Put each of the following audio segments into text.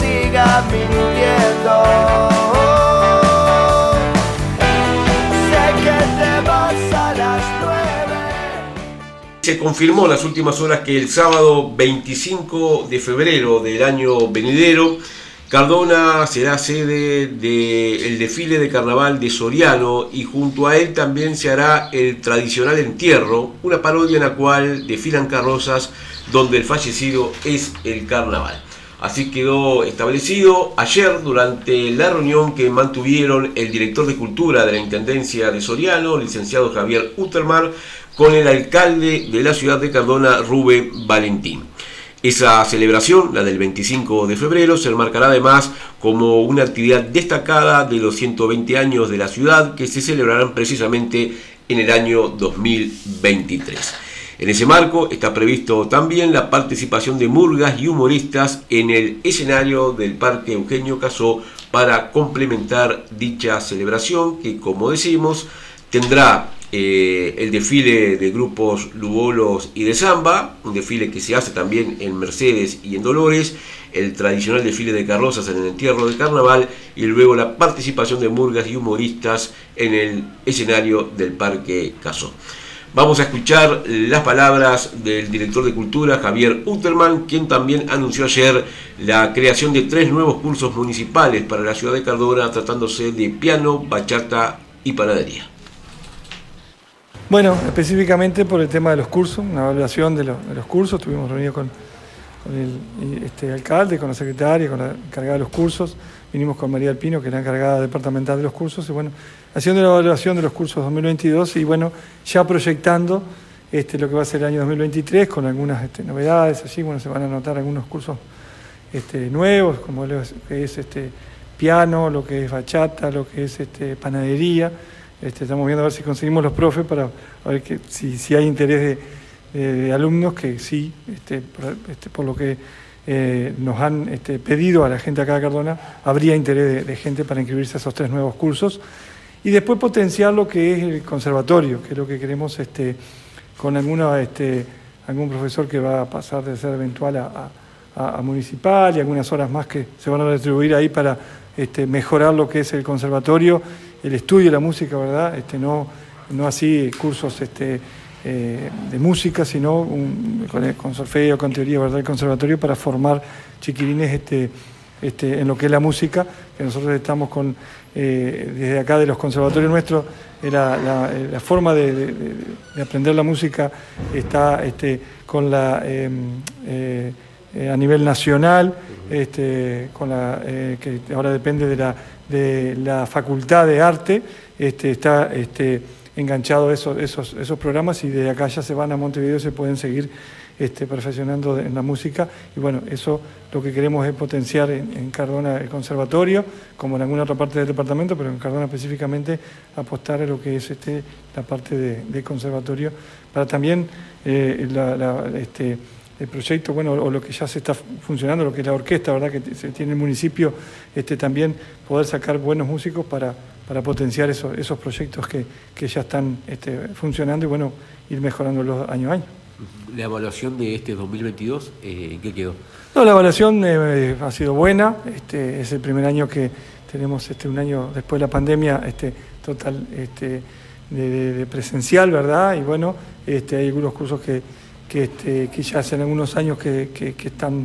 siga mintiendo. Las nueve. Se confirmó en las últimas horas que el sábado 25 de febrero del año venidero, Cardona será sede del desfile de carnaval de Soriano y junto a él también se hará el tradicional entierro, una parodia en la cual desfilan carrozas donde el fallecido es el carnaval. Así quedó establecido ayer durante la reunión que mantuvieron el director de Cultura de la Intendencia de Soriano, licenciado Javier Utermar, con el alcalde de la ciudad de Cardona, Rubén Valentín. Esa celebración, la del 25 de febrero, se enmarcará además como una actividad destacada de los 120 años de la ciudad que se celebrarán precisamente en el año 2023. En ese marco está previsto también la participación de murgas y humoristas en el escenario del Parque Eugenio Casó para complementar dicha celebración que, como decimos, tendrá eh, el desfile de grupos lubolos y de samba, un desfile que se hace también en Mercedes y en Dolores, el tradicional desfile de carrozas en el entierro del carnaval y luego la participación de murgas y humoristas en el escenario del Parque Casó. Vamos a escuchar las palabras del director de Cultura, Javier Uterman, quien también anunció ayer la creación de tres nuevos cursos municipales para la ciudad de Cardona, tratándose de piano, bachata y panadería. Bueno, específicamente por el tema de los cursos, una evaluación de, los, de los cursos, estuvimos reunidos con, con el este, alcalde, con la secretaria, con la encargada de los cursos, vinimos con María Alpino, que es la encargada departamental de los cursos, y bueno, haciendo la evaluación de los cursos 2022 y bueno, ya proyectando este, lo que va a ser el año 2023 con algunas este, novedades allí, bueno, se van a anotar algunos cursos nuevos, como lo que es este, piano, lo que es bachata, lo que es este, panadería. Estamos viendo a ver si conseguimos los profes para ver que, si, si hay interés de, de, de, alumnos, que sí, este, por, este, lo que eh, nos han este, pedido a la gente acá de Cardona, habría interés de, gente para inscribirse a esos tres nuevos cursos. Y después potenciar lo que es el conservatorio, que es lo que queremos este, con alguna, este, algún profesor que va a pasar de ser eventual a, a, municipal y algunas horas más que se van a distribuir ahí para este, mejorar lo que es el conservatorio el estudio de la música, ¿verdad? Este, no, no así cursos este, eh, de música, sino un, con, con, solfeo, con teoría, ¿verdad? El conservatorio para formar chiquilines este, este, en lo que es la música, que nosotros estamos con, eh, desde acá de los conservatorios nuestros, la, forma de, aprender la música está este, con la... Em, eh, a nivel nacional, este, con la, que ahora depende de la de la Facultad de Arte, este, está este, enganchado esos, esos, esos programas y de acá ya se van a Montevideo y se pueden seguir este, perfeccionando en la música. Y bueno, eso lo que queremos es potenciar en, Cardona el conservatorio, como en alguna otra parte del departamento, pero en Cardona específicamente apostar a lo que es este, la parte de, de conservatorio, para también eh, la, la, este, el proyecto, bueno, o lo que ya se está funcionando, lo que es la orquesta, ¿verdad? Que se tiene el municipio, este, también poder sacar buenos músicos para, para potenciar esos, esos proyectos que, que ya están este, funcionando y, bueno, ir mejorándolos año a año. ¿La evaluación de este 2022 eh, en qué quedó? No, la evaluación eh, ha sido buena, este, es el primer año que tenemos este, un año después de la pandemia este, total este, de, de presencial, ¿verdad? Y bueno, este, hay algunos cursos que que, este, que ya hace algunos años que, están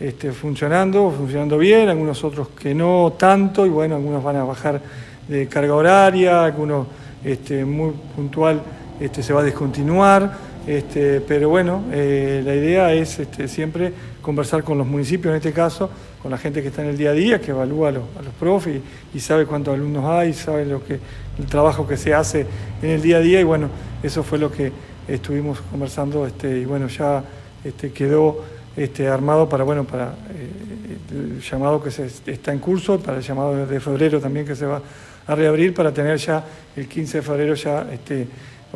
este, funcionando, funcionando bien, algunos otros que no tanto, y bueno, algunos van a bajar de carga horaria, algunos este, muy puntual este, se va a descontinuar, este, pero bueno, eh, la idea es este, siempre conversar con los municipios, en este caso, con la gente que está en el día a día, que evalúa a los, a profes y, y, sabe cuántos alumnos hay, sabe lo que, el trabajo que se hace en el día a día, y bueno, eso fue lo que estuvimos conversando este, y bueno, ya este, quedó este, armado para, bueno, para eh, el llamado que se, está en curso, para el llamado de febrero también que se va a reabrir, para tener ya el 15 de febrero ya, este,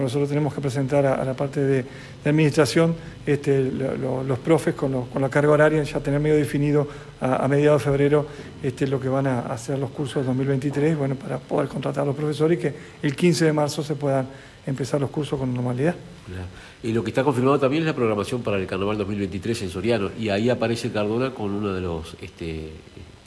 nosotros tenemos que presentar a, la parte de, administración este, lo, lo, los profes con, la carga horaria, ya tener medio definido a, mediados de febrero este, lo que van a hacer los cursos 2023, bueno, para poder contratar a los profesores y que el 15 de marzo se puedan empezar los cursos con normalidad. Y lo que está confirmado también es la programación para el Carnaval 2023 en Soriano, y ahí aparece Cardona con uno de los este,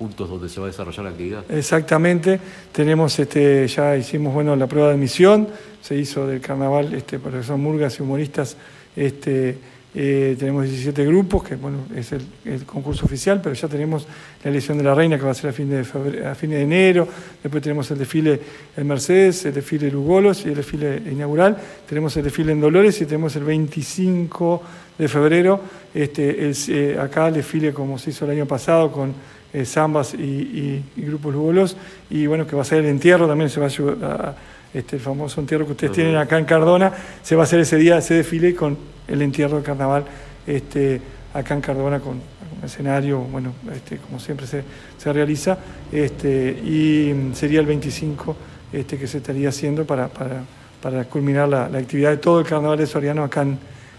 puntos donde se va a desarrollar la actividad. Exactamente, tenemos este, ya hicimos bueno la prueba de admisión, se hizo del carnaval, este, porque son murgas y humoristas, este, eh, tenemos 17 grupos, que bueno, es el, concurso oficial, pero ya tenemos la elección de la reina que va a ser a fin de, a fin de enero, después tenemos el desfile en Mercedes, el desfile en Lugolos y el desfile inaugural, tenemos el desfile en Dolores y tenemos el 25 de febrero, este, eh, acá el desfile como se hizo el año pasado con eh, zambas y, grupos lugolos, y bueno, que va a ser el entierro, también se va a, este, el famoso entierro que ustedes tienen acá en Cardona, se va a hacer ese día, ese desfile con el entierro de carnaval este, acá en Cardona con, un escenario, bueno, este, como siempre se, realiza, este, y sería el 25 este, que se estaría haciendo para, para, culminar la, actividad de todo el carnaval de Soriano acá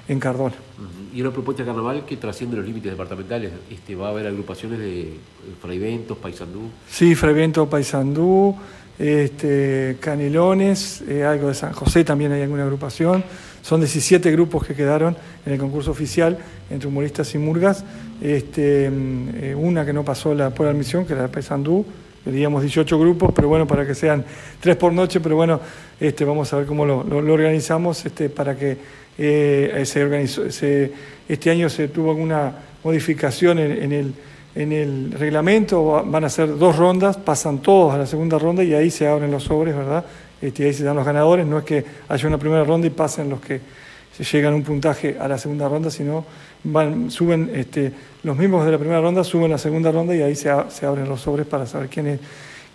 en, Cardona. Y una propuesta de carnaval que trasciende los límites departamentales. Este, ¿Va a haber agrupaciones de Fraiventos, Paysandú? Sí, Fraiventos, Paysandú, este, Canelones, eh, algo de San José también hay alguna agrupación. Son 17 grupos que quedaron en el concurso oficial entre humoristas y murgas. Este, mm, eh, una que no pasó la por admisión, que era Paysandú, queríamos 18 grupos, pero bueno, para que sean tres por noche, pero bueno, este, vamos a ver cómo lo, organizamos este, para que eh, se organizó, este año se tuvo alguna modificación en, el, en el reglamento, van a ser dos rondas, pasan todos a la segunda ronda y ahí se abren los sobres, ¿verdad? Este, ahí se dan los ganadores, no es que haya una primera ronda y pasen los que se llegan a un puntaje a la segunda ronda, sino van, suben este, los mismos de la primera ronda, suben a la segunda ronda y ahí se, abren los sobres para saber quiénes,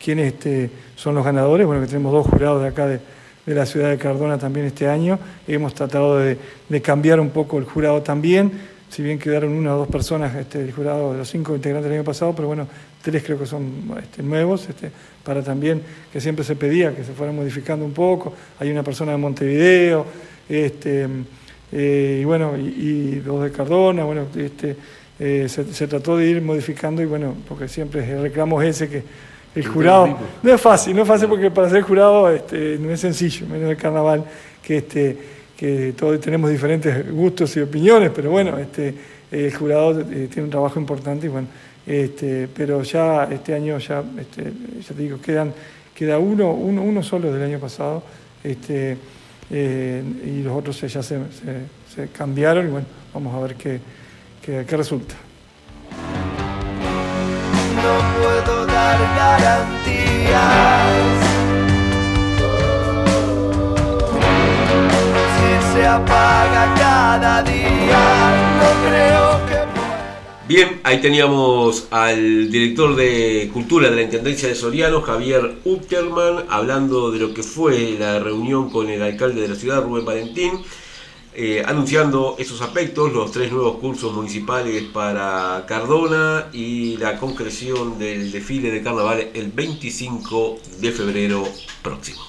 quiénes este, son los ganadores. Bueno, que tenemos dos jurados de acá de, la ciudad de Cardona también este año. Hemos tratado de, cambiar un poco el jurado también, si bien quedaron una o dos personas este, del jurado de los cinco integrantes del año pasado, pero bueno, tres creo que son este, nuevos, este, para también que siempre se pedía que se fueran modificando un poco. Hay una persona de Montevideo, este, eh, y bueno, y, dos de Cardona, bueno, este, eh, se, trató de ir modificando y bueno, porque siempre el reclamo ese que el jurado, no es fácil, no es fácil porque para ser jurado este, no es sencillo, menos el carnaval, que, este, que todos tenemos diferentes gustos y opiniones, pero bueno, este, el jurado eh, tiene un trabajo importante y bueno, este, pero ya este año ya, este, ya te digo, quedan, queda uno, uno, uno solo del año pasado, este, eh, y los otros ya se, se, cambiaron y bueno, vamos a ver qué, qué, qué resulta. No puedo dar garantías. Si se apaga cada día, no creo Bien, ahí teníamos al director de Cultura de la Intendencia de Soriano, Javier Utterman, hablando de lo que fue la reunión con el alcalde de la ciudad, Rubén Valentín, eh, anunciando esos aspectos, los tres nuevos cursos municipales para Cardona y la concreción del desfile de carnaval el 25 de febrero próximo.